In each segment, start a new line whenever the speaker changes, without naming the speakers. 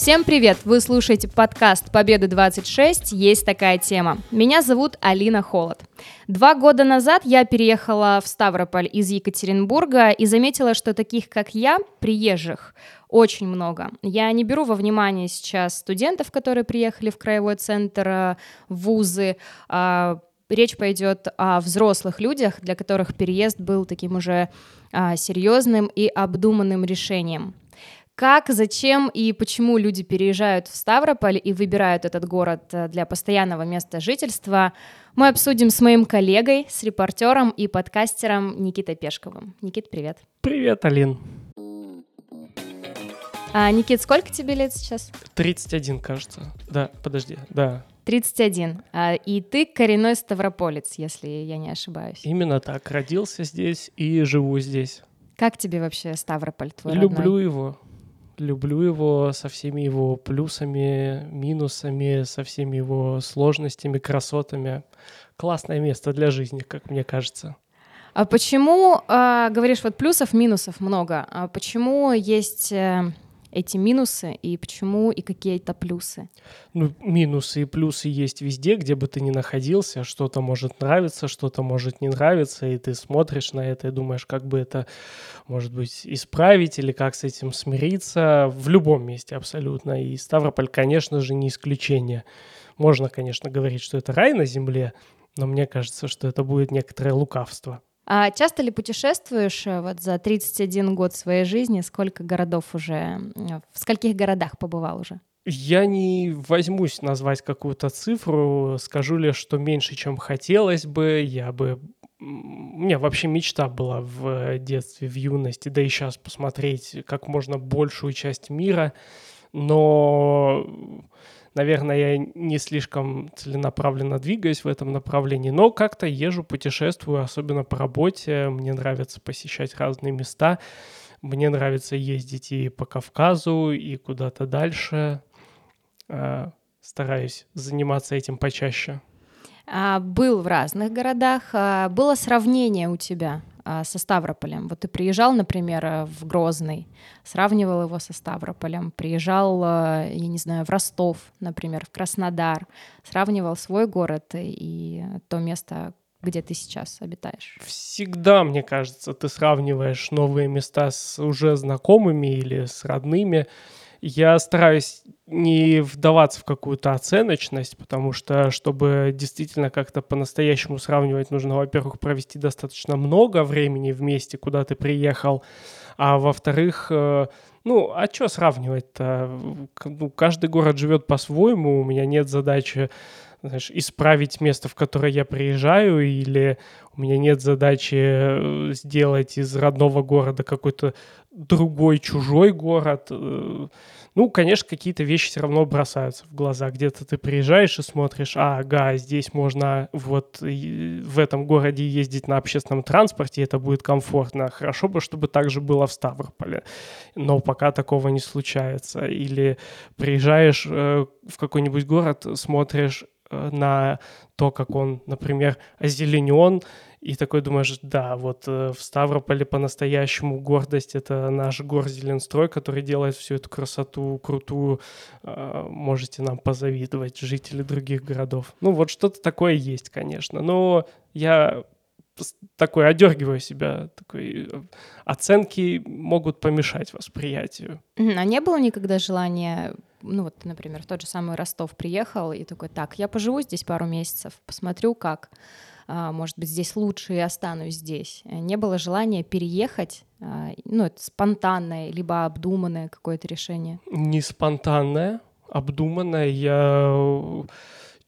Всем привет! Вы слушаете подкаст «Победы 26. Есть такая тема». Меня зовут Алина Холод. Два года назад я переехала в Ставрополь из Екатеринбурга и заметила, что таких, как я, приезжих, очень много. Я не беру во внимание сейчас студентов, которые приехали в краевой центр, э, вузы, а, речь пойдет о взрослых людях, для которых переезд был таким уже а, серьезным и обдуманным решением. Как, зачем и почему люди переезжают в Ставрополь и выбирают этот город э, для постоянного места жительства, мы обсудим с моим коллегой, с репортером и подкастером Никитой Пешковым. Никит, привет.
Привет, Алин.
А, Никит, сколько тебе лет сейчас?
31, кажется. Да, подожди, да.
31. А, и ты коренной ставрополец, если я не ошибаюсь.
Именно так. Родился здесь и живу здесь.
Как тебе вообще Ставрополь твой
Люблю
родной?
его. Люблю его со всеми его плюсами, минусами, со всеми его сложностями, красотами. Классное место для жизни, как мне кажется.
А почему, а, говоришь, вот плюсов, минусов много, а почему есть э, эти минусы и почему и какие-то плюсы?
Ну, минусы и плюсы есть везде, где бы ты ни находился. Что-то может нравиться, что-то может не нравиться, и ты смотришь на это и думаешь, как бы это, может быть, исправить или как с этим смириться. В любом месте абсолютно. И Ставрополь, конечно же, не исключение. Можно, конечно, говорить, что это рай на земле, но мне кажется, что это будет некоторое лукавство.
А часто ли путешествуешь э, вот за 31 год своей жизни? Сколько городов уже, в скольких городах побывал уже?
Я не возьмусь назвать какую-то цифру, скажу лишь, что меньше, чем хотелось бы, я бы... У меня вообще мечта была в детстве, в юности, да и сейчас посмотреть как можно большую часть мира, но, наверное, я не слишком целенаправленно двигаюсь в этом направлении, но как-то езжу, путешествую, особенно по работе, мне нравится посещать разные места, мне нравится ездить и по Кавказу, и куда-то дальше. А, Стараюсь заниматься этим почаще.
А, был в разных городах. А, было сравнение у тебя со Ставрополем? Вот ты приезжал, например, э, в Грозный, сравнивал его со Ставрополем, приезжал, э, я не знаю, в Ростов, например, в Краснодар, сравнивал свой город и то место, где ты сейчас обитаешь.
Всегда, мне кажется, ты сравниваешь новые места с уже знакомыми или с родными. Я стараюсь не вдаваться в какую-то оценочность, потому что, чтобы действительно как-то по-настоящему сравнивать, нужно, во-первых, провести достаточно много времени вместе, куда ты приехал, а во-вторых, э, ну, а что сравнивать-то? Ну, каждый город живет по-своему, у меня нет задачи знаешь, исправить место, в которое я приезжаю, или у меня нет задачи э, сделать из родного города какой-то другой, чужой город. Э, Ну, конечно, какие-то вещи все равно бросаются в глаза. Где-то ты приезжаешь и смотришь, ага, здесь можно вот в этом городе ездить на общественном транспорте, это будет комфортно. Хорошо бы, чтобы так же было в Ставрополе. Но пока такого не случается. Или приезжаешь э, в какой-нибудь город, смотришь на то, как он, например, озеленен, и такой думаешь, да, вот э, в Ставрополе по-настоящему гордость — это наш горзеленстрой, который делает всю эту красоту крутую. Э, Можете нам позавидовать, жители других городов. Ну, вот что-то такое есть, конечно. Но я такой одергиваю себя, такой э, оценки могут помешать восприятию.
А не было никогда желания, ну вот, например, в тот же самый Ростов приехал и такой, так, я поживу здесь пару месяцев, посмотрю, как, а, может быть, здесь лучше и останусь здесь. Не было желания переехать, а, ну, это спонтанное, либо обдуманное какое-то решение.
не спонтанное, обдуманное. Я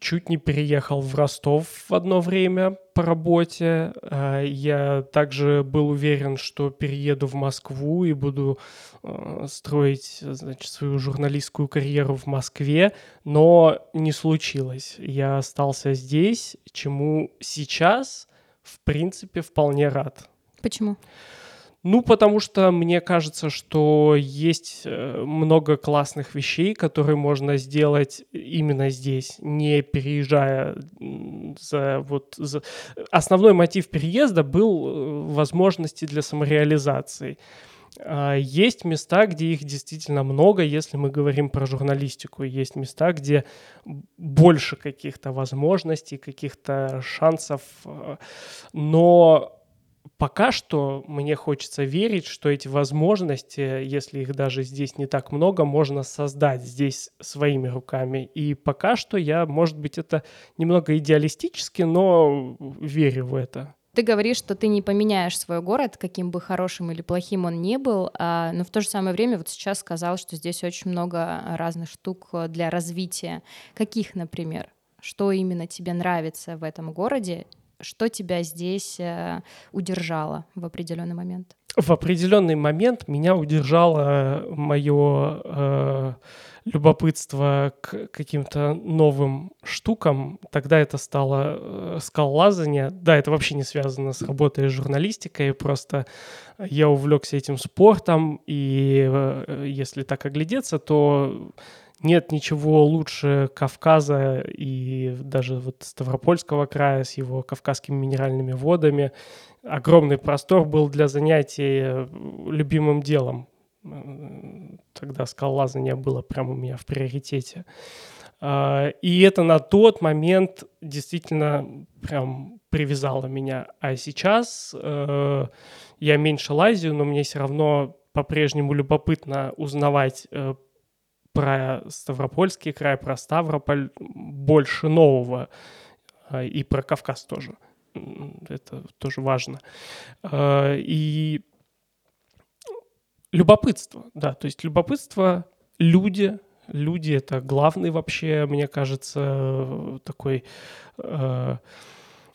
чуть не переехал в Ростов в одно время по работе. А, Я также был уверен, что перееду в Москву и буду э, строить, значит, свою журналистскую карьеру в Москве, но не случилось. Я остался здесь, чему сейчас, в принципе, вполне рад.
Почему?
Ну, потому что мне кажется, что есть э, много классных вещей, которые можно сделать именно здесь, не переезжая за вот за... Основной мотив переезда был э, возможности для самореализации. А, есть места, где их действительно много, если мы говорим про журналистику. Есть места, где больше каких-то возможностей, каких-то шансов. А, но пока что мне хочется верить, что эти возможности, если их даже здесь не так много, можно создать здесь своими руками. И пока что я, может быть, это немного идеалистически, но верю в это.
Ты говоришь, что ты не поменяешь свой город, каким бы хорошим или плохим он ни был, а, но в то же самое время вот сейчас сказал, что здесь очень много разных штук для развития. Каких, например? Что именно тебе нравится в этом городе? Что тебя здесь э, удержало в определенный момент?
В определенный момент меня удержало мое э, любопытство к каким-то новым штукам. Тогда это стало э, скалолазание. Да, это вообще не связано с работой с журналистикой, просто я увлекся этим спортом, и э, если так оглядеться, то нет ничего лучше Кавказа и даже вот Ставропольского края с его кавказскими минеральными водами. Огромный простор был для занятий э, любимым делом тогда скалолазание было прямо у меня в приоритете. А, и это на тот момент действительно прям привязало меня. А сейчас э, я меньше лазю, но мне все равно по-прежнему любопытно узнавать э, про Ставропольский край, про Ставрополь больше нового. Э, и про Кавказ тоже. Это тоже важно. И Любопытство, да, то есть любопытство, люди, люди это главный вообще, мне кажется, такой э,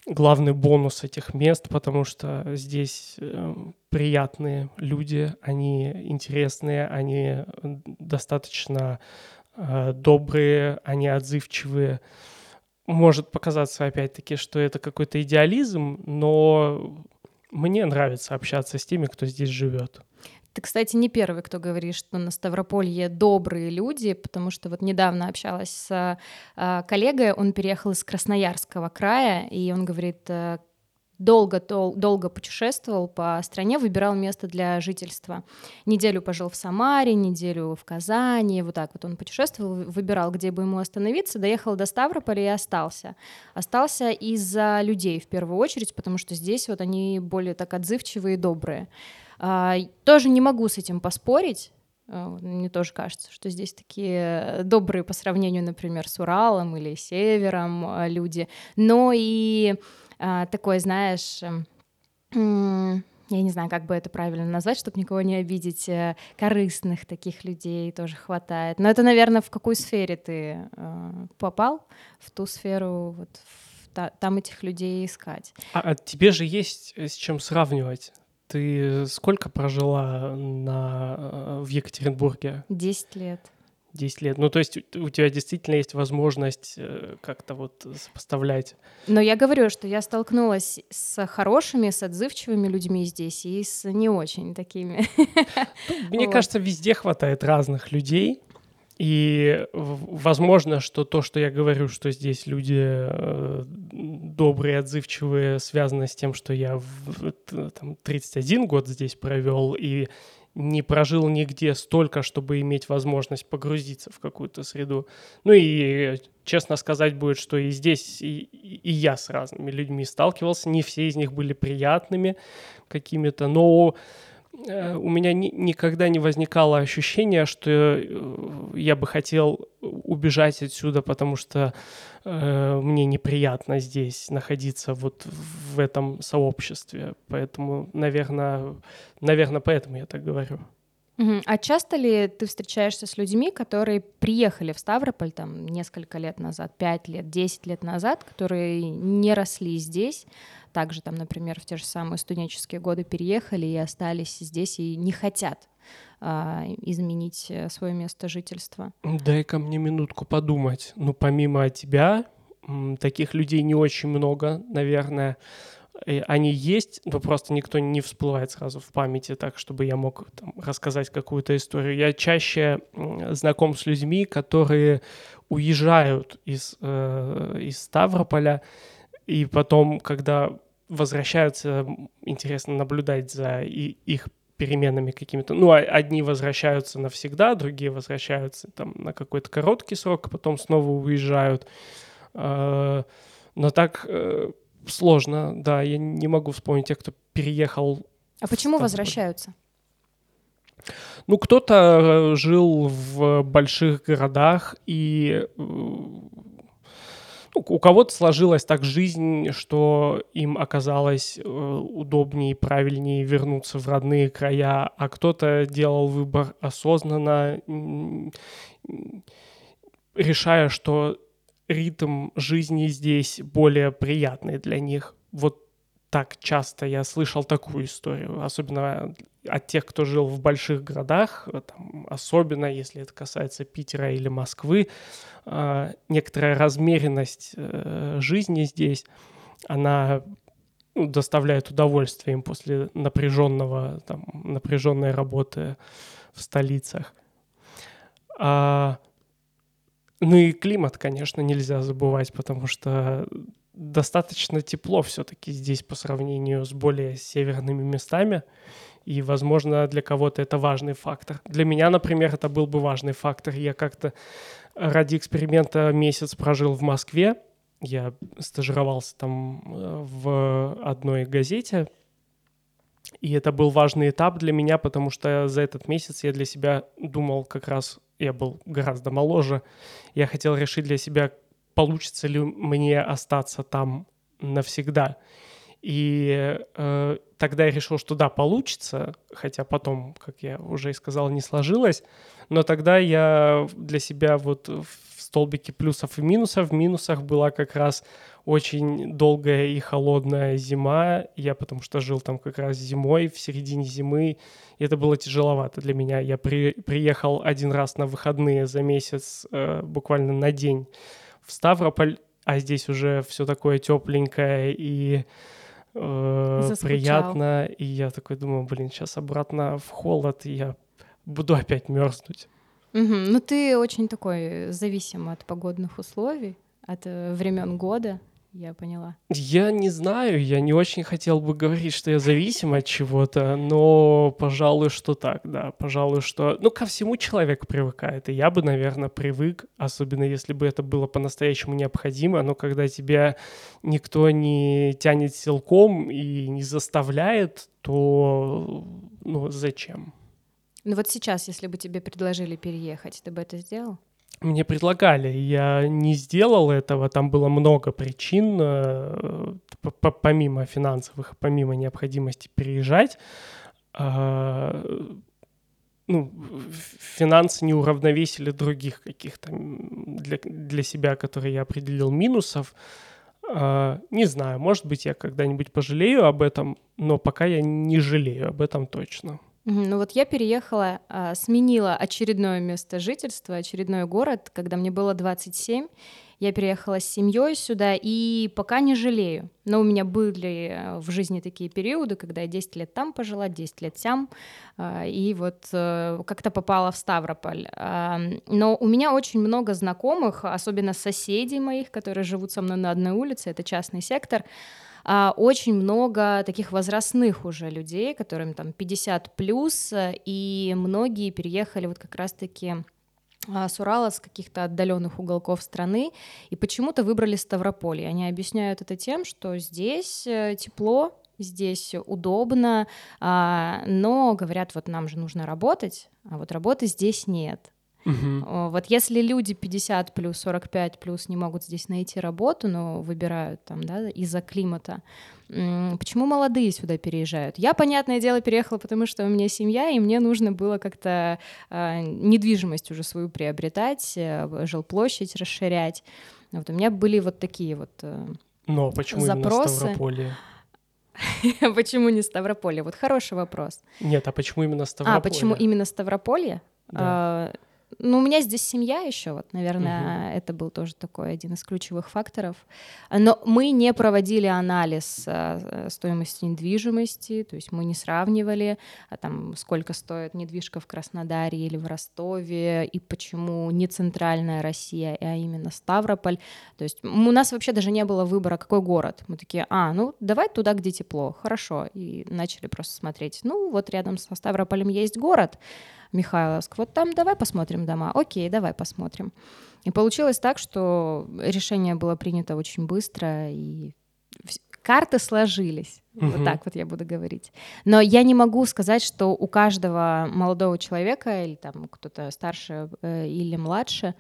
главный бонус этих мест, потому что здесь э, приятные люди, они интересные, они достаточно э, добрые, они отзывчивые. Может показаться опять-таки, что это какой-то идеализм, но мне нравится общаться с теми, кто здесь живет.
Ты, кстати, не первый, кто говорит, что на Ставрополье добрые люди, потому что вот недавно общалась с э, коллегой, он переехал из Красноярского края, и он говорит, э, долго, дол, долго путешествовал по стране, выбирал место для жительства. Неделю пожил в Самаре, неделю в Казани, вот так вот он путешествовал, выбирал, где бы ему остановиться, доехал до Ставрополя и остался. Остался из-за людей в первую очередь, потому что здесь вот они более так отзывчивые и добрые. А, тоже не могу с этим поспорить. А, мне тоже кажется, что здесь такие добрые по сравнению, например, с Уралом или Севером а, люди. Но и такой, знаешь, я не знаю, как бы это правильно назвать, чтобы никого не обидеть, э, корыстных таких людей тоже хватает. Но это, наверное, в какой сфере ты попал? В ту сферу, вот в, там этих людей искать.
А, а тебе же есть с чем сравнивать. Ты сколько прожила на, э, в Екатеринбурге?
Десять лет.
Десять лет. Ну, то есть у тебя действительно есть возможность э, как-то вот сопоставлять.
Но я говорю, что я столкнулась с хорошими, с отзывчивыми людьми здесь и с не очень такими.
Ну, мне кажется, везде хватает разных людей. И возможно, что то, что я говорю, что здесь люди э, добрые, отзывчивые, связано с тем, что я в, там, 31 год здесь провел и не прожил нигде столько, чтобы иметь возможность погрузиться в какую-то среду. Ну и честно сказать будет, что и здесь и, и я с разными людьми сталкивался, не все из них были приятными какими-то, но у меня ни, никогда не возникало ощущения, что э, я бы хотел убежать отсюда, потому что э, мне неприятно здесь находиться вот в этом сообществе. Поэтому, наверное, наверное, поэтому я так говорю.
А часто ли ты встречаешься с людьми, которые приехали в Ставрополь там несколько лет назад, пять лет, десять лет назад, которые не росли здесь, также там, например, в те же самые студенческие годы переехали и остались здесь и не хотят а, изменить э, свое место жительства.
Дай-ка мне минутку подумать. Ну, помимо тебя, таких людей не очень много, наверное. Они есть, но просто никто не всплывает сразу в памяти так, чтобы я мог там, рассказать какую-то историю. Я чаще знаком с людьми, которые уезжают из, э, из Ставрополя, и потом, когда возвращаются, интересно наблюдать за и, их переменами какими-то. Ну, а одни возвращаются навсегда, другие возвращаются там на какой-то короткий срок, а потом снова уезжают. А, но так э, сложно, да, я не могу вспомнить тех, кто переехал.
А почему возвращаются?
Ну, кто-то э, жил в больших городах и э, ну, у кого-то сложилась так жизнь, что им оказалось э, удобнее и правильнее вернуться в родные края, а кто-то делал выбор осознанно, решая, что ритм жизни здесь более приятный для них. Вот так часто я слышал такую историю, особенно от тех, кто жил в больших городах, там, особенно если это касается Питера или Москвы, э, некоторая размеренность э, жизни здесь, она ну, доставляет удовольствие им после напряженного, там, напряженной работы в столицах. А, ну и климат, конечно, нельзя забывать, потому что достаточно тепло все-таки здесь по сравнению с более северными местами. И, возможно, для кого-то это важный фактор. Для меня, например, это был бы важный фактор. Я как-то ради эксперимента месяц прожил в Москве. Я стажировался там э, в одной газете. И это был важный этап для меня, потому что за этот месяц я для себя думал как раз, я был гораздо моложе. Я хотел решить для себя, получится ли мне остаться там навсегда. И э, тогда я решил, что да, получится, хотя потом, как я уже и сказал, не сложилось. Но тогда я для себя вот столбике плюсов и минусов, в минусах была как раз очень долгая и холодная зима. Я потому что жил там как раз зимой, в середине зимы. И это было тяжеловато для меня. Я при, приехал один раз на выходные за месяц, э, буквально на день в Ставрополь, а здесь уже все такое тепленькое и э, приятно. И я такой думаю, блин, сейчас обратно в холод, и я буду опять мерзнуть.
Угу. Ну, ты очень такой зависим от погодных условий, от э, времен года я поняла.
Я не знаю, я не очень хотел бы говорить, что я зависим от чего-то, но, пожалуй, что так, да, пожалуй, что... Ну, ко всему человек привыкает, и я бы, наверное, привык, особенно если бы это было по-настоящему необходимо, но когда тебя никто не тянет силком и не заставляет, то, ну, зачем?
Ну вот сейчас, если бы тебе предложили переехать, ты бы это сделал?
мне предлагали, я не сделал этого, там было много причин, э, помимо финансовых, помимо необходимости переезжать, а, ну, финансы не уравновесили других каких-то для, для себя, которые я определил минусов. А, не знаю, может быть, я когда-нибудь пожалею об этом, но пока я не жалею об этом точно.
Ну вот я переехала, а, сменила очередное место жительства, очередной город, когда мне было 27. Я переехала с семьей сюда и пока не жалею. Но у меня были э, в жизни такие периоды, когда я 10 лет там пожила, 10 лет там, а, и вот э, как-то попала в Ставрополь. Но у меня очень много знакомых, особенно соседей моих, которые живут со мной на одной улице, это частный сектор, а, очень много таких возрастных уже людей, которым там 50 плюс, и многие переехали вот как раз-таки а, с Урала, с каких-то отдаленных уголков страны, и почему-то выбрали Ставрополь. Они объясняют это тем, что здесь э, тепло, здесь удобно, а, но говорят, вот нам же нужно работать, а вот работы здесь нет. Угу. Вот если люди 50 плюс, 45 плюс не могут здесь найти работу, но выбирают там, да, из-за климата, почему молодые сюда переезжают? Я, понятное дело, переехала, потому что у меня семья, и мне нужно было как-то э, недвижимость уже свою приобретать, э, жилплощадь расширять. Вот у меня были вот такие вот э,
Но почему запросы. именно Ставрополье?
Почему не Ставрополье? Вот хороший вопрос.
Нет, а почему именно Ставрополье?
А, почему именно Ставрополье?
Да.
Ну, у меня здесь семья еще, вот, наверное, угу. это был тоже такой один из ключевых факторов. Но мы не проводили анализ а, стоимости недвижимости, то есть мы не сравнивали, а, там, сколько стоит недвижка в Краснодаре или в Ростове, и почему не центральная Россия, а именно Ставрополь. То есть у нас вообще даже не было выбора, какой город. Мы такие, а, ну, давай туда, где тепло, хорошо. И начали просто смотреть, ну, вот рядом со Ставрополем есть город, Михайловск. Вот там давай посмотрим дома. Окей, давай посмотрим. И получилось так, что решение было принято очень быстро, и карты сложились. Угу. Вот так вот я буду говорить. Но я не могу сказать, что у каждого молодого человека, или там кто-то старше э, или младше,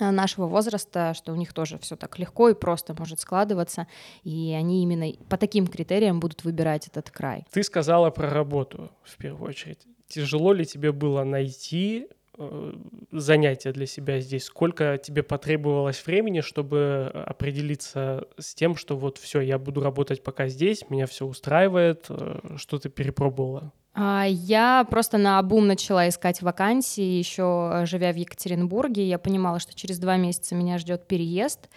э, нашего возраста, что у них тоже все так легко и просто может складываться, и они именно по таким критериям будут выбирать этот край.
Ты сказала про работу в первую очередь тяжело ли тебе было найти э, занятия для себя здесь? Сколько тебе потребовалось времени, чтобы определиться с тем, что вот все, я буду работать пока здесь, меня все устраивает, э, что ты перепробовала?
А, я просто на обум начала искать вакансии, еще э, живя в Екатеринбурге. Я понимала, что через два месяца меня ждет переезд.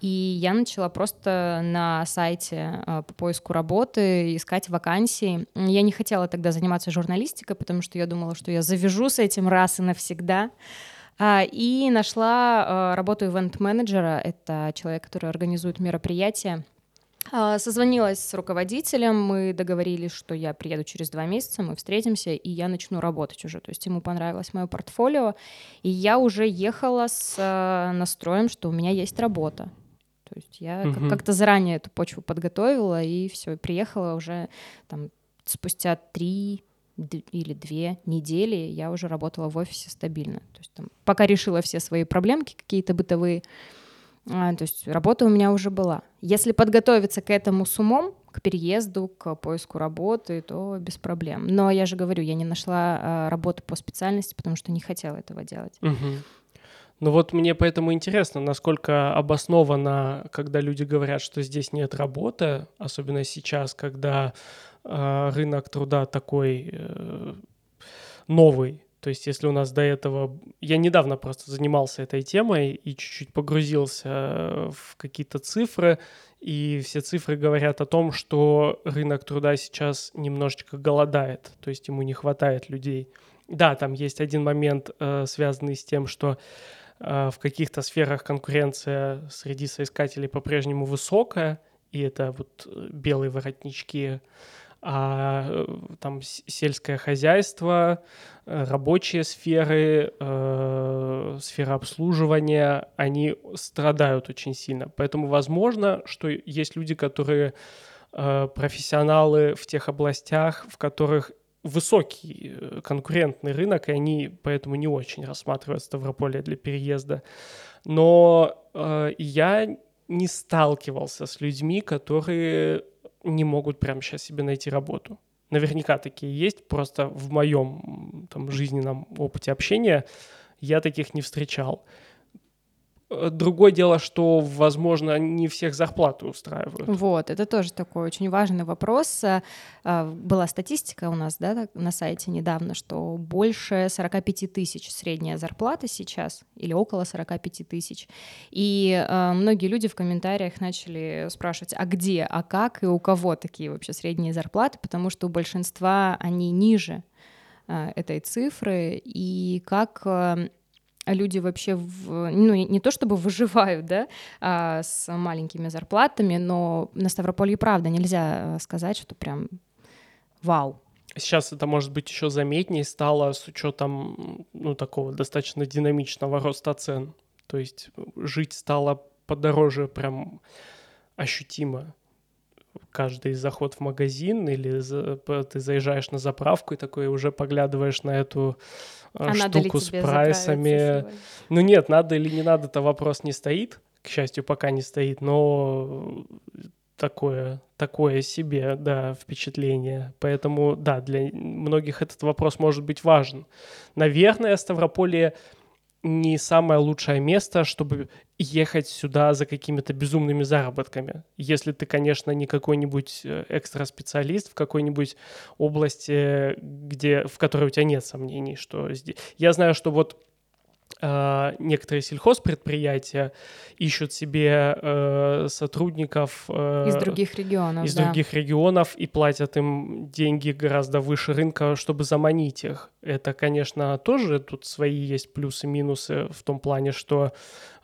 И я начала просто на сайте э, по поиску работы искать вакансии. Я не хотела тогда заниматься журналистикой, потому что я думала, что я завяжу с этим раз и навсегда. А, и нашла э, работу ивент-менеджера. Это человек, который организует мероприятия. А, созвонилась с руководителем, мы договорились, что я приеду через два месяца, мы встретимся, и я начну работать уже. То есть ему понравилось мое портфолио, и я уже ехала с э, настроем, что у меня есть работа. То есть я угу. как-то заранее эту почву подготовила, и все, приехала уже там спустя три или две недели я уже работала в офисе стабильно. То есть там, пока решила все свои проблемки какие-то бытовые, а, то есть работа у меня уже была. Если подготовиться к этому с умом, к переезду, к поиску работы, то без проблем. Но я же говорю, я не нашла а, работу по специальности, потому что не хотела этого делать.
Угу. Ну вот мне поэтому интересно, насколько обоснованно, когда люди говорят, что здесь нет работы, особенно сейчас, когда э, рынок труда такой э, новый. То есть если у нас до этого... Я недавно просто занимался этой темой и чуть-чуть погрузился в какие-то цифры, и все цифры говорят о том, что рынок труда сейчас немножечко голодает, то есть ему не хватает людей. Да, там есть один момент, э, связанный с тем, что в каких-то сферах конкуренция среди соискателей по-прежнему высокая, и это вот э, белые воротнички, а э, там сельское хозяйство, э, рабочие сферы, э, сфера обслуживания, они страдают очень сильно. Поэтому возможно, что есть люди, которые профессионалы в тех областях, в которых высокий э, конкурентный рынок, и они поэтому не очень рассматривают Ставрополье для переезда. Но э, я не сталкивался с людьми, которые не могут прямо сейчас себе найти работу. Наверняка такие есть, просто в моем там, жизненном опыте общения я таких не встречал. Другое дело, что, возможно, не всех зарплаты устраивают.
Вот, это тоже такой очень важный вопрос. Э, э, была статистика у нас да, на сайте недавно, что больше 45 тысяч средняя зарплата сейчас, или около 45 тысяч. И многие люди в комментариях начали спрашивать, а где, а как и у кого такие вообще средние зарплаты, потому что у большинства они ниже этой цифры, и как а люди вообще, в, ну, не то чтобы выживают, да, а, с маленькими зарплатами, но на Ставрополье, правда, нельзя э, сказать, что прям вау.
Сейчас это, может быть, еще заметнее стало с учетом, ну, такого достаточно динамичного роста цен. То есть жить стало подороже прям ощутимо каждый заход в магазин или за, ты заезжаешь на заправку и такой уже поглядываешь на эту а штуку с прайсами. Ну нет, надо или не надо, это вопрос не стоит. К счастью, пока не стоит, но такое, такое себе, да, впечатление. Поэтому, да, для многих этот вопрос может быть важен. Наверное, Ставрополье не самое лучшее место, чтобы ехать сюда за какими-то безумными заработками. Если ты, конечно, не какой-нибудь э, экстра специалист в какой-нибудь области, где, в которой у тебя нет сомнений, что здесь... Я знаю, что вот э, некоторые сельхозпредприятия ищут себе э, сотрудников э,
из других регионов.
из
да.
других регионов и платят им деньги гораздо выше рынка, чтобы заманить их. Это, конечно, тоже тут свои есть плюсы-минусы в том плане, что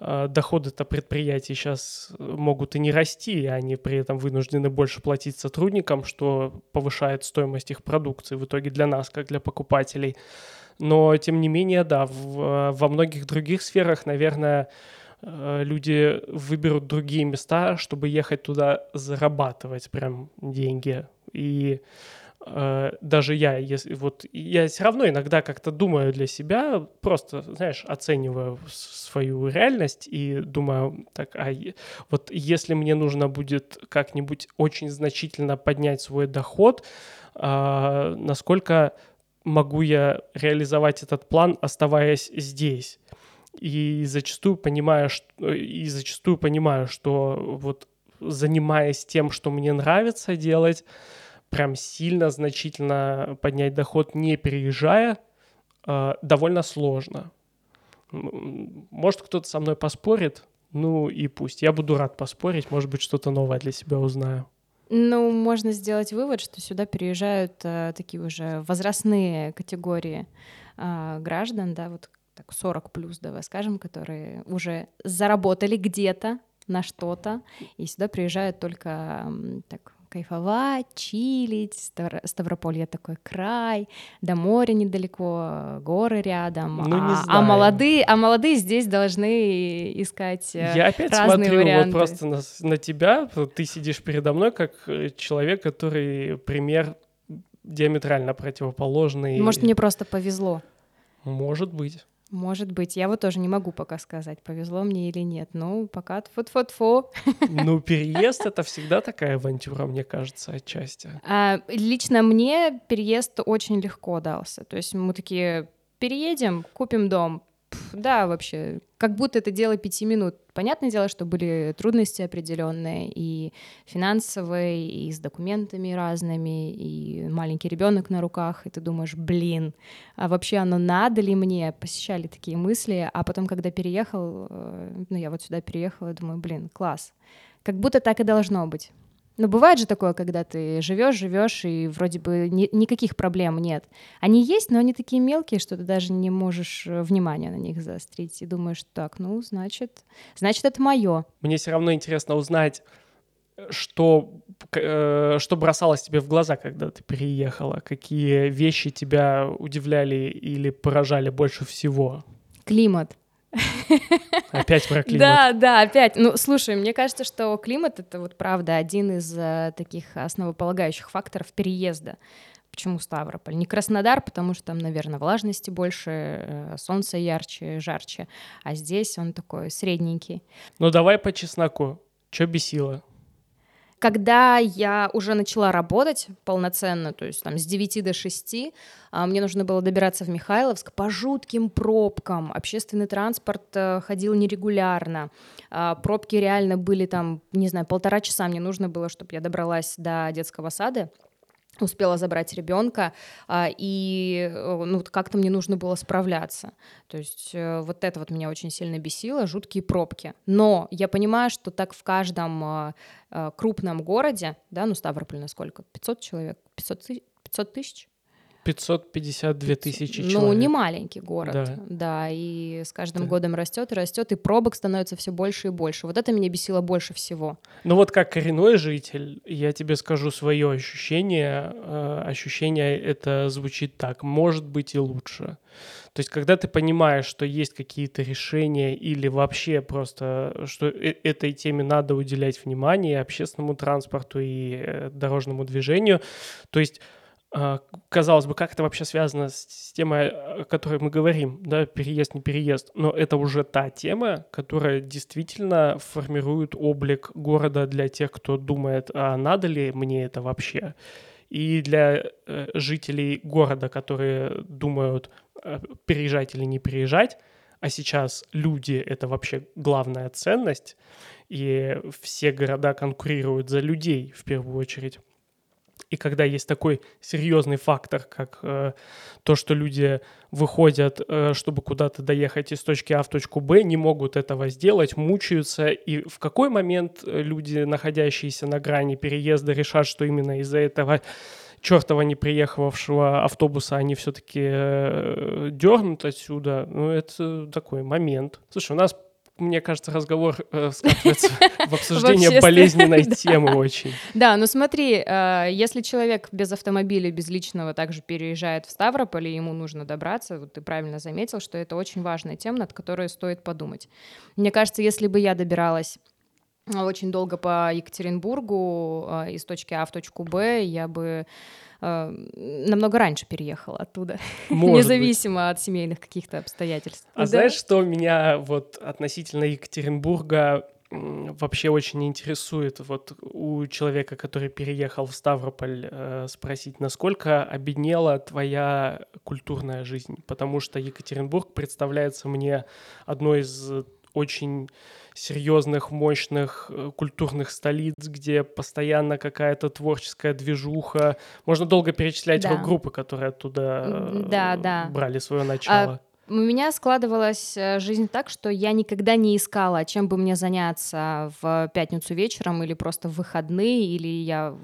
э, доходы-то предприятий сейчас могут и не расти, и они при этом вынуждены больше платить сотрудникам, что повышает стоимость их продукции в итоге для нас, как для покупателей. Но, тем не менее, да, в, во многих других сферах, наверное, э, люди выберут другие места, чтобы ехать туда зарабатывать прям деньги. И э, даже я, если вот я все равно иногда как-то думаю для себя, просто, знаешь, оцениваю свою реальность и думаю, так, а вот если мне нужно будет как-нибудь очень значительно поднять свой доход, э, насколько могу я реализовать этот план, оставаясь здесь. И зачастую понимаю, что, и зачастую понимаю, что вот занимаясь тем, что мне нравится делать, прям сильно, значительно поднять доход, не переезжая, э, довольно сложно. Может, кто-то со мной поспорит, ну и пусть. Я буду рад поспорить, может быть, что-то новое для себя узнаю.
Ну, можно сделать вывод, что сюда переезжают э, такие уже возрастные категории э, граждан, да, вот так 40 плюс, давай скажем, которые уже заработали где-то на что-то, и сюда приезжают только так кайфовать, чилить. Ставрополье такой край, до моря недалеко, горы рядом.
Ну, не
а, а молодые, а молодые здесь должны искать э,
Я опять
разные
смотрю
варианты.
вот просто на, на тебя, ты сидишь передо мной как э, человек, который пример диаметрально противоположный.
Может, мне просто повезло.
Может быть.
Может быть. Я вот тоже не могу пока сказать, повезло мне или нет. Ну, пока тфу-тфу-тфу.
Ну, переезд — это всегда такая авантюра, мне кажется, отчасти.
А, лично мне переезд очень легко дался. То есть мы такие, переедем, купим дом, да, вообще, как будто это дело пяти минут. Понятное дело, что были трудности определенные и финансовые, и с документами разными, и маленький ребенок на руках, и ты думаешь, блин, а вообще оно надо ли мне? Посещали такие мысли, а потом, когда переехал, э, ну я вот сюда переехала, думаю, блин, класс. Как будто так и должно быть. Но бывает же такое, когда ты живешь, живешь, и вроде бы ни, никаких проблем нет. Они есть, но они такие мелкие, что ты даже не можешь э, внимания на них заострить. И думаешь, так, ну, значит, значит, это мое.
Мне все равно интересно узнать, что, э, что бросалось тебе в глаза, когда ты переехала? Какие вещи тебя удивляли или поражали больше всего?
Климат.
Опять про климат.
Да, да, опять. Ну, слушай, мне кажется, что климат — это вот правда один из uh, таких основополагающих факторов переезда. Почему Ставрополь? Не Краснодар, потому что там, наверное, влажности больше, э, солнце ярче, жарче, а здесь он такой средненький.
Ну давай по чесноку. Что бесило?
Когда я уже начала работать полноценно, то есть там с 9 до 6, а, мне нужно было добираться в Михайловск по жутким пробкам. Общественный транспорт э, ходил нерегулярно. А, пробки реально были там, не знаю, полтора часа мне нужно было, чтобы я добралась до детского сада успела забрать ребенка, а, и э, ну, как-то мне нужно было справляться. То есть э, вот это вот меня очень сильно бесило, жуткие пробки. Но я понимаю, что так в каждом а, а, крупном городе, да, ну Ставрополь на сколько? 500 человек? 500, 500 тысяч?
552 тысячи человек.
Ну, не маленький город,
да,
да и с каждым
да.
годом растет и растет, и пробок становится все больше и больше. Вот это меня бесило больше всего.
Ну вот как коренной житель, я тебе скажу свое ощущение. Э, ощущение это звучит так, может быть и лучше. То есть, когда ты понимаешь, что есть какие-то решения или вообще просто, что э, этой теме надо уделять внимание, общественному транспорту и э, дорожному движению, то есть казалось бы, как это вообще связано с темой, о которой мы говорим, да, переезд, не переезд, но это уже та тема, которая действительно формирует облик города для тех, кто думает, а надо ли мне это вообще, и для э, жителей города, которые думают, э, переезжать или не переезжать, а сейчас люди — это вообще главная ценность, и все города конкурируют за людей в первую очередь. И когда есть такой серьезный фактор, как э, то, что люди выходят, э, чтобы куда-то доехать из точки А в точку Б, не могут этого сделать, мучаются, и в какой момент э, люди, находящиеся на грани переезда, решат, что именно из-за этого чертова не приехавшего автобуса они все-таки э, дернут отсюда, ну, это такой момент. Слушай, у нас мне кажется, разговор э, скатывается в обсуждение болезненной темы очень.
Да, ну смотри, э, если человек без автомобиля, без личного также переезжает в Ставрополь, и ему нужно добраться, вот ты правильно заметил, что это очень важная тема, над которой стоит подумать. Мне кажется, если бы я добиралась очень долго по Екатеринбургу э, из точки А в точку Б, я бы э, намного раньше переехала оттуда, независимо быть. от семейных каких-то обстоятельств.
А да? знаешь, что меня вот относительно Екатеринбурга вообще очень интересует вот у человека, который переехал в Ставрополь, э, спросить, насколько обеднела твоя культурная жизнь, потому что Екатеринбург представляется мне одной из очень серьезных, мощных э, культурных столиц, где постоянно какая-то творческая движуха. Можно долго перечислять да. рок-группы, которые оттуда да, да. брали свое а начало. А
у меня складывалась э, жизнь так, что я никогда не искала, чем бы мне заняться в пятницу вечером или просто в выходные, или я,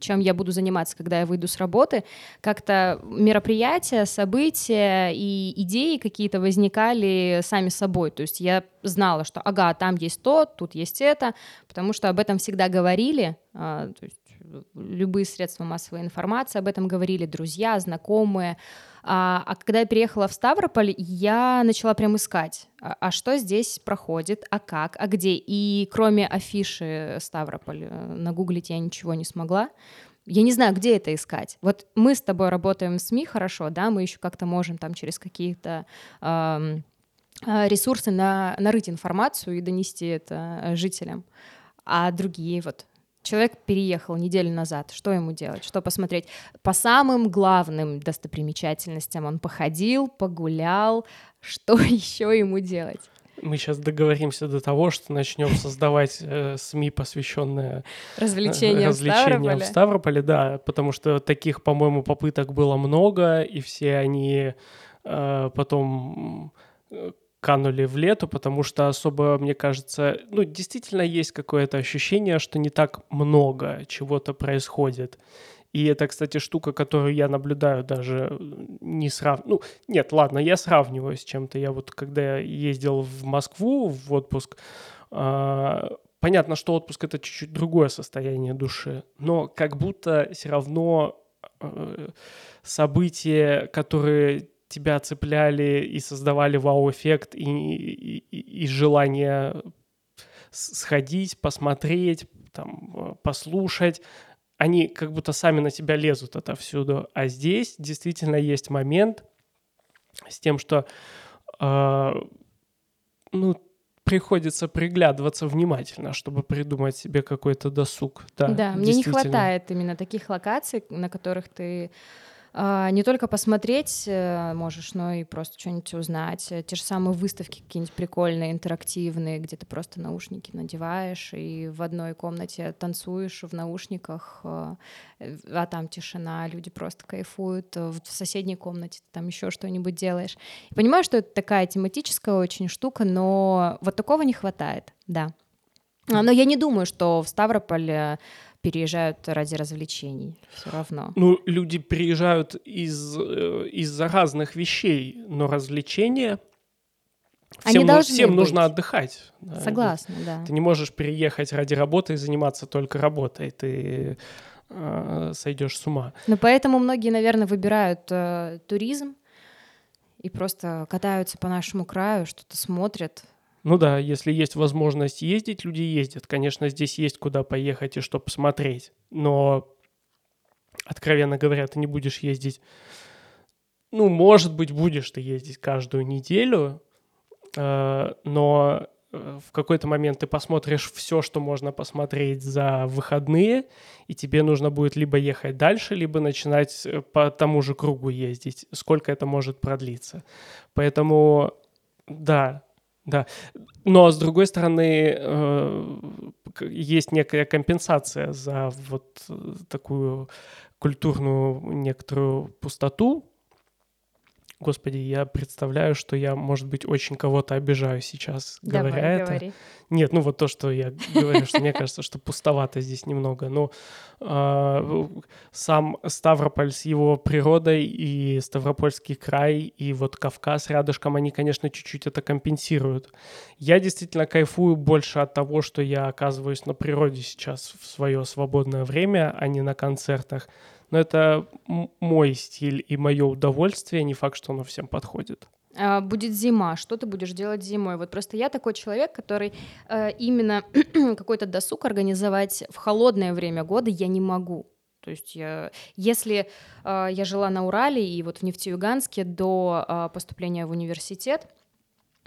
чем я буду заниматься, когда я выйду с работы. Как-то мероприятия, события и идеи какие-то возникали сами собой. То есть я знала, что ага, там есть то, тут есть это, потому что об этом всегда говорили. А, то есть любые средства массовой информации об этом говорили, друзья, знакомые. А, а когда я переехала в Ставрополь, я начала прям искать, а, а что здесь проходит, а как, а где. И кроме афиши Ставрополь э, нагуглить я ничего не смогла. Я не знаю, где это искать. Вот мы с тобой работаем в СМИ хорошо, да, мы еще как-то можем там через какие-то э, ресурсы на, нарыть информацию и донести это э, жителям. А другие вот Человек переехал неделю назад. Что ему делать? Что посмотреть? По самым главным достопримечательностям он походил, погулял. Что еще ему делать?
Мы сейчас договоримся до того, что начнем создавать э, СМИ, посвященные
э, развлечениям, развлечениям
в, Ставрополе. в Ставрополе, да, потому что таких, по-моему, попыток было много, и все они э, потом канули в лету, потому что особо, мне кажется, ну, действительно есть какое-то ощущение, что не так много чего-то происходит. И это, кстати, штука, которую я наблюдаю даже не срав... Ну, нет, ладно, я сравниваю с чем-то. Я вот, когда ездил в Москву в отпуск, э, понятно, что отпуск — это чуть-чуть другое состояние души, но как будто все равно э, события, которые тебя цепляли и создавали вау-эффект и, и, и желание сходить, посмотреть, там, э, послушать, они как будто сами на тебя лезут отовсюду. А здесь действительно есть момент с тем, что э, ну, приходится приглядываться внимательно, чтобы придумать себе какой-то досуг. Да,
да мне не хватает именно таких локаций, на которых ты не только посмотреть э, можешь, но и просто что-нибудь узнать. Те же самые выставки какие-нибудь прикольные, интерактивные, где ты просто наушники надеваешь и в одной комнате танцуешь в наушниках, э, а там тишина, люди просто кайфуют. В соседней комнате ты там еще что-нибудь делаешь. И понимаю, что это такая тематическая очень штука, но вот такого не хватает, да. Но я не думаю, что в Ставрополе переезжают ради развлечений все равно.
Ну, люди приезжают из, э, из-за разных вещей, но развлечения Всем, Они всем быть. нужно отдыхать.
Согласна, да.
Ты не можешь переехать ради работы и заниматься только работой. Ты э, сойдешь с ума.
Ну, поэтому многие, наверное, выбирают э, туризм и просто катаются по нашему краю, что-то смотрят,
ну да, если есть возможность ездить, люди ездят. Конечно, здесь есть куда поехать и что посмотреть. Но, откровенно говоря, ты не будешь ездить... Ну, может быть, будешь ты ездить каждую неделю, э, но э, в какой-то момент ты посмотришь все, что можно посмотреть за выходные, и тебе нужно будет либо ехать дальше, либо начинать э, по тому же кругу ездить. Сколько это может продлиться. Поэтому, да, Да, но с другой стороны, э, есть некая компенсация за вот э, такую культурную некоторую пустоту, Господи, я представляю, что я, может быть, очень кого-то обижаю сейчас,
Давай,
говоря это.
говори.
Нет, ну вот то, что я говорю, что мне кажется, что пустовато здесь немного. Но э, сам Ставрополь с его природой и Ставропольский край, и вот Кавказ рядышком, они, конечно, чуть-чуть это компенсируют. Я действительно кайфую больше от того, что я оказываюсь на природе сейчас в свое свободное время, а не на концертах но это мой стиль и мое удовольствие, не факт, что оно всем подходит.
А, будет зима, что ты будешь делать зимой? Вот просто я такой человек, который э, именно какой-то досуг организовать в холодное время года я не могу. То есть я, если э, я жила на Урале и вот в Нефтеюганске до э, поступления в университет,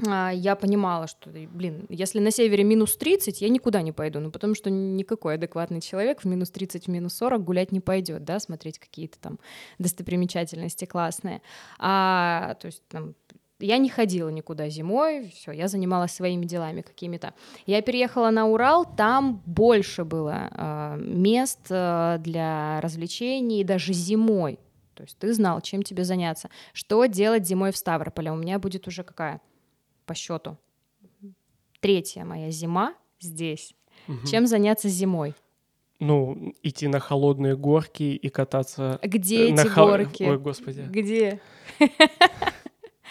я понимала, что, блин, если на севере минус 30, я никуда не пойду, ну, потому что никакой адекватный человек в минус 30, в минус 40 гулять не пойдет, да, смотреть какие-то там достопримечательности классные. А, то есть, там, я не ходила никуда зимой, все, я занималась своими делами какими-то. Я переехала на Урал, там больше было э, мест э, для развлечений, даже зимой. То есть ты знал, чем тебе заняться. Что делать зимой в Ставрополе? У меня будет уже какая? По счету. Третья моя зима здесь. Угу. Чем заняться зимой?
Ну, идти на холодные горки и кататься.
Где эти хол... горки?
Ой, господи.
Где?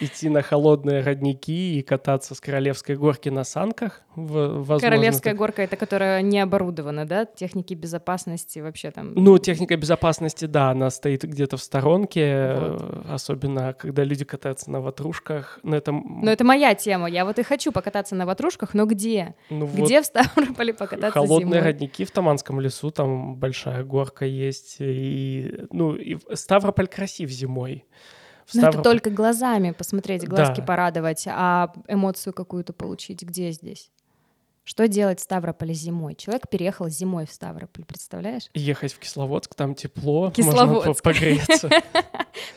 идти на холодные родники и кататься с Королевской горки на санках.
Возможно, Королевская так... горка — это которая не оборудована, да? Техники безопасности вообще там...
Ну, техника безопасности, да, она стоит где-то в сторонке, вот. особенно когда люди катаются на ватрушках. Но это...
но это моя тема, я вот и хочу покататься на ватрушках, но где? Ну, где вот в Ставрополе покататься
Холодные
зимой?
родники в Таманском лесу, там большая горка есть, и, ну, и Ставрополь красив зимой.
Ну, это только глазами посмотреть, глазки да. порадовать, а эмоцию какую-то получить где здесь? Что делать в Ставрополе зимой? Человек переехал зимой в Ставрополь, представляешь?
Ехать в Кисловодск, там тепло, Кисловодск. можно погреться.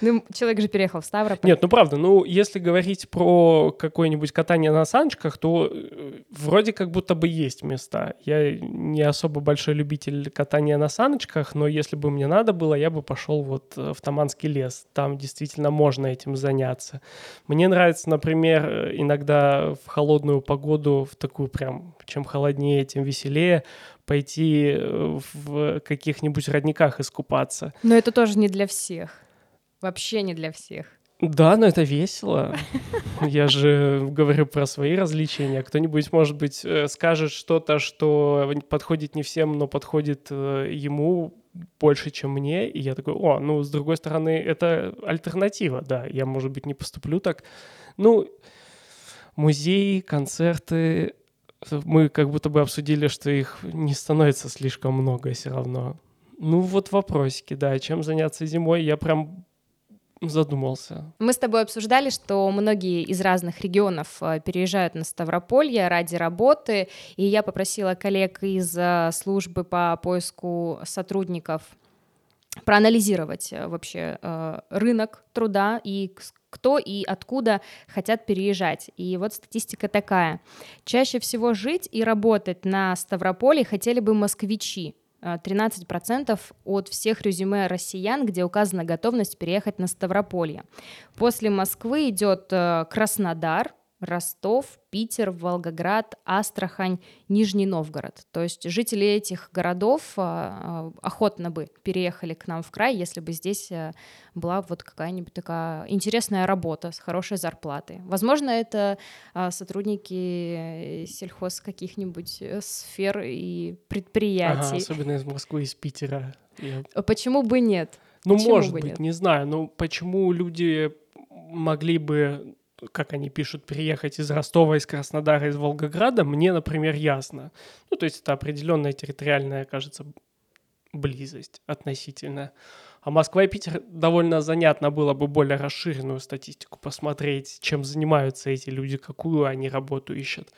Ну, человек же переехал в Ставрополь.
Нет, ну правда, ну если говорить про какое-нибудь катание на саночках, то э, вроде как будто бы есть места. Я не особо большой любитель катания на саночках, но если бы мне надо было, я бы пошел вот в Таманский лес. Там действительно можно этим заняться. Мне нравится, например, иногда в холодную погоду, в такую прям, чем холоднее, тем веселее, пойти э, в каких-нибудь родниках искупаться.
Но это тоже не для всех. Вообще не для всех.
Да, но это весело. Я же говорю про свои развлечения. Кто-нибудь, может быть, э, скажет что-то, что подходит не всем, но подходит э, ему больше, чем мне. И я такой, о, ну, с другой стороны, это альтернатива, да. Я, может быть, не поступлю так. Ну, музеи, концерты, мы как будто бы обсудили, что их не становится слишком много все равно. Ну, вот вопросики, да, чем заняться зимой, я прям задумался.
Мы с тобой обсуждали, что многие из разных регионов э, переезжают на Ставрополье ради работы, и я попросила коллег из э, службы по поиску сотрудников проанализировать э, вообще рынок труда и кто и откуда хотят переезжать. И вот статистика такая. Чаще всего жить и работать на Ставрополе хотели бы москвичи, 13% от всех резюме россиян, где указана готовность переехать на Ставрополье. После Москвы идет э, Краснодар, Ростов, Питер, Волгоград, Астрахань, Нижний Новгород. То есть жители этих городов а, а, охотно бы переехали к нам в край, если бы здесь э, была вот какая-нибудь такая интересная работа с хорошей зарплатой. Возможно, это а, сотрудники сельхоз каких-нибудь э, сфер и предприятий.
Ага, особенно из Москвы, из Питера.
Почему бы нет?
Ну,
почему
может быть, нет? не знаю. Ну, почему люди могли бы как они пишут, приехать из Ростова, из Краснодара, из Волгограда, мне, например, ясно. Ну, то есть это определенная территориальная, кажется, близость относительно. А Москва и Питер довольно занятно было бы более расширенную статистику посмотреть, чем занимаются эти люди, какую они работу ищут.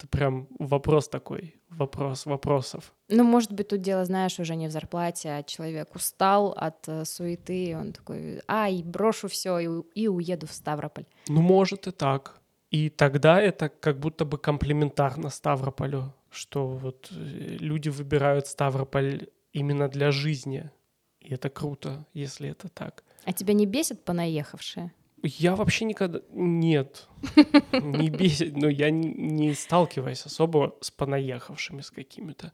Это прям вопрос такой, вопрос вопросов.
Ну, может быть, тут дело, знаешь, уже не в зарплате, а человек устал от э, суеты, и он такой, ай, брошу все и, и уеду в Ставрополь.
Ну, может и так. И тогда это как будто бы комплементарно Ставрополю, что вот э, люди выбирают Ставрополь именно для жизни. И это круто, если это так.
А тебя не бесит понаехавшие?
Я вообще никогда... Нет, не бесит. Но я не сталкиваюсь особо с понаехавшими, с какими-то.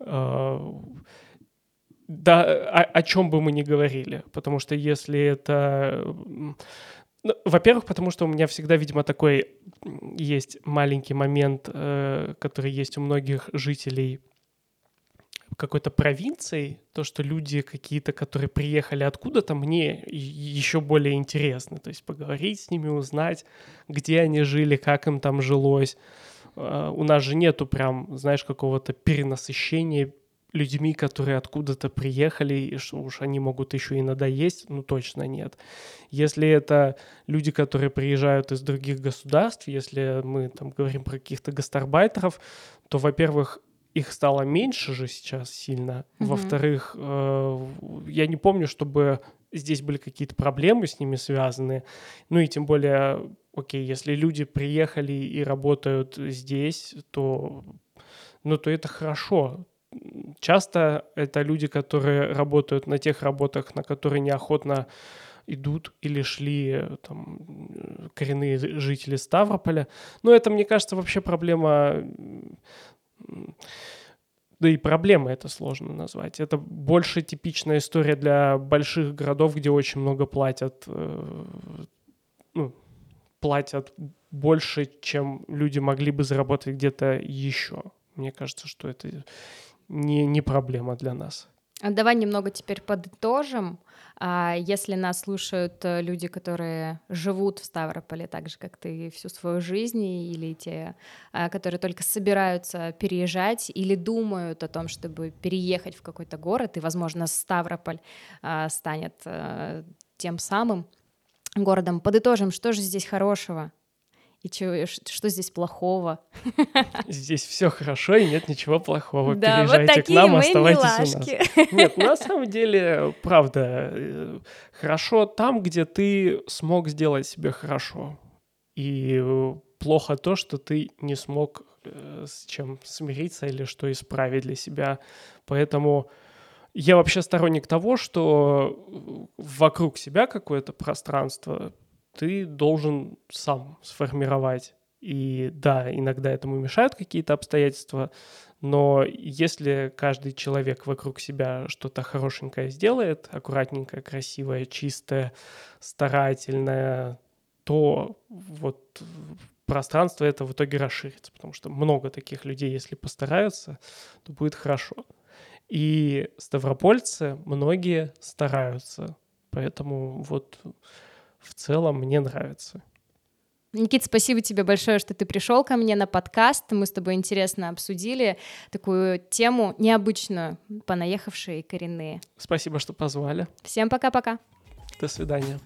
А, да, о, о чем бы мы ни говорили. Потому что если это ну, во-первых, потому что у меня всегда, видимо, такой есть маленький момент, э, который есть у многих жителей какой-то провинции, то, что люди какие-то, которые приехали откуда-то, мне еще более интересно. То есть поговорить с ними, узнать, где они жили, как им там жилось. Uh, у нас же нету прям, знаешь, какого-то перенасыщения людьми, которые откуда-то приехали, и что уж они могут еще и надоесть, ну точно нет. Если это люди, которые приезжают из других государств, если мы там говорим про каких-то гастарбайтеров, то, во-первых, их стало меньше же сейчас сильно. Mm-hmm. Во-вторых, э, я не помню, чтобы здесь были какие-то проблемы с ними связаны. Ну и тем более, окей, если люди приехали и работают здесь, то, ну, то это хорошо часто это люди, которые работают на тех работах, на которые неохотно идут или шли там, коренные жители Ставрополя. Но это, мне кажется, вообще проблема... Да и проблема это сложно назвать. Это больше типичная история для больших городов, где очень много платят, э, ну, платят больше, чем люди могли бы заработать где-то еще. Мне кажется, что это не, не проблема для нас.
А давай немного теперь подытожим. А если нас слушают э, люди, которые живут в Ставрополе так же, как ты всю свою жизнь, или те, а, которые только собираются переезжать или думают о том, чтобы переехать в какой-то город, и, возможно, Ставрополь а, станет э, тем самым городом, подытожим, что же здесь хорошего? И чё, что здесь плохого?
Здесь все хорошо и нет ничего плохого. Да, Переезжайте вот к нам, оставайтесь милашки. у нас. Нет, на самом деле, правда, э, хорошо там, где ты смог сделать себе хорошо. И э, плохо то, что ты не смог э, с чем смириться или что исправить для себя. Поэтому я вообще сторонник того, что вокруг себя какое-то пространство ты должен сам сформировать. И да, иногда этому мешают какие-то обстоятельства, но если каждый человек вокруг себя что-то хорошенькое сделает, аккуратненькое, красивое, чистое, старательное, то вот пространство это в итоге расширится, потому что много таких людей, если постараются, то будет хорошо. И ставропольцы многие стараются, поэтому вот в целом мне нравится.
Никит, спасибо тебе большое, что ты пришел ко мне на подкаст. Мы с тобой интересно обсудили такую тему необычную, понаехавшие коренные.
Спасибо, что позвали.
Всем пока-пока.
До свидания.